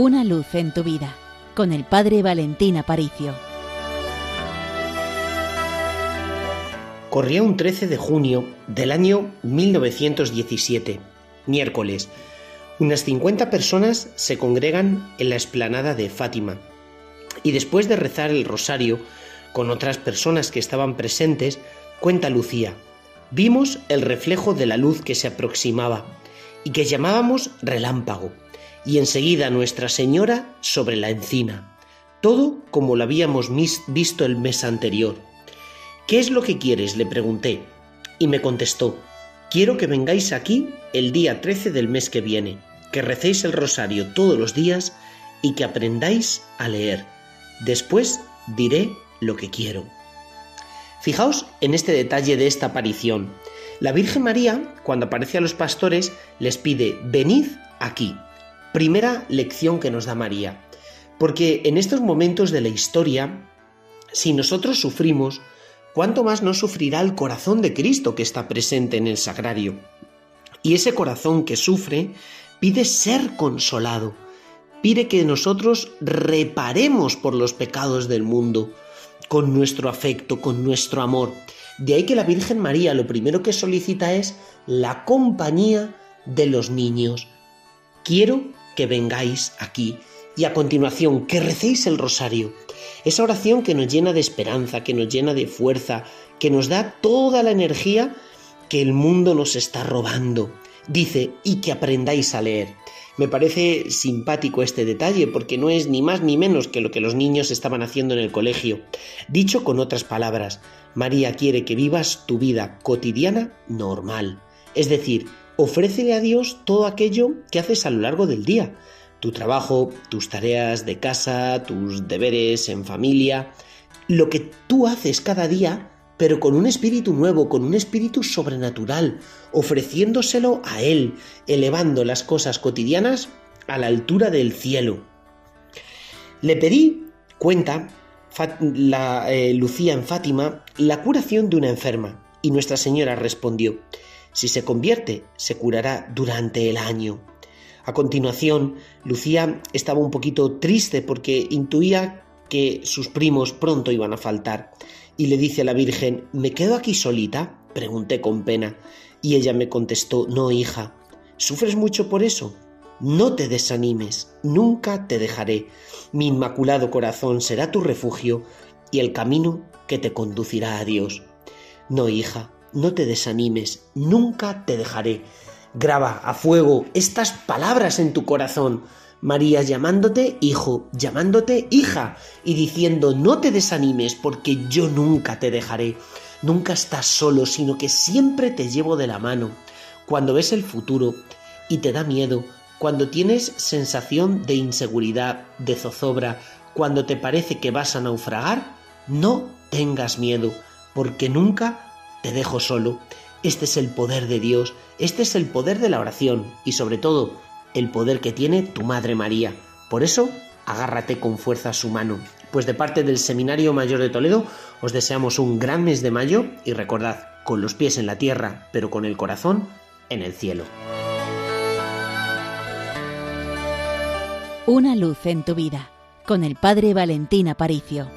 Una luz en tu vida con el Padre Valentín Aparicio. Corría un 13 de junio del año 1917, miércoles. Unas 50 personas se congregan en la explanada de Fátima y después de rezar el rosario con otras personas que estaban presentes, cuenta Lucía, vimos el reflejo de la luz que se aproximaba y que llamábamos relámpago y enseguida Nuestra Señora sobre la encina. Todo como lo habíamos visto el mes anterior. ¿Qué es lo que quieres? le pregunté, y me contestó, quiero que vengáis aquí el día 13 del mes que viene, que recéis el rosario todos los días y que aprendáis a leer. Después diré lo que quiero. Fijaos en este detalle de esta aparición. La Virgen María, cuando aparece a los pastores, les pide, venid aquí. Primera lección que nos da María. Porque en estos momentos de la historia, si nosotros sufrimos, ¿cuánto más no sufrirá el corazón de Cristo que está presente en el sagrario? Y ese corazón que sufre pide ser consolado, pide que nosotros reparemos por los pecados del mundo, con nuestro afecto, con nuestro amor. De ahí que la Virgen María lo primero que solicita es la compañía de los niños. Quiero que vengáis aquí y a continuación que recéis el rosario. Esa oración que nos llena de esperanza, que nos llena de fuerza, que nos da toda la energía que el mundo nos está robando. Dice, y que aprendáis a leer. Me parece simpático este detalle porque no es ni más ni menos que lo que los niños estaban haciendo en el colegio. Dicho con otras palabras, María quiere que vivas tu vida cotidiana normal. Es decir, ofrécele a Dios todo aquello que haces a lo largo del día. Tu trabajo, tus tareas de casa, tus deberes en familia, lo que tú haces cada día, pero con un espíritu nuevo, con un espíritu sobrenatural, ofreciéndoselo a Él, elevando las cosas cotidianas a la altura del cielo. Le pedí, cuenta la, eh, Lucía en Fátima, la curación de una enferma, y Nuestra Señora respondió, si se convierte, se curará durante el año. A continuación, Lucía estaba un poquito triste porque intuía que sus primos pronto iban a faltar, y le dice a la Virgen, ¿me quedo aquí solita? pregunté con pena, y ella me contestó, no, hija, ¿sufres mucho por eso? No te desanimes, nunca te dejaré. Mi inmaculado corazón será tu refugio y el camino que te conducirá a Dios. No, hija, no te desanimes, nunca te dejaré. Graba a fuego estas palabras en tu corazón. María llamándote hijo, llamándote hija y diciendo no te desanimes porque yo nunca te dejaré. Nunca estás solo, sino que siempre te llevo de la mano. Cuando ves el futuro y te da miedo, cuando tienes sensación de inseguridad, de zozobra, cuando te parece que vas a naufragar, no tengas miedo, porque nunca te dejo solo. Este es el poder de Dios, este es el poder de la oración y sobre todo el poder que tiene tu Madre María. Por eso, agárrate con fuerza a su mano. Pues de parte del Seminario Mayor de Toledo os deseamos un gran mes de mayo y recordad, con los pies en la tierra, pero con el corazón en el cielo. Una luz en tu vida, con el Padre Valentín Aparicio.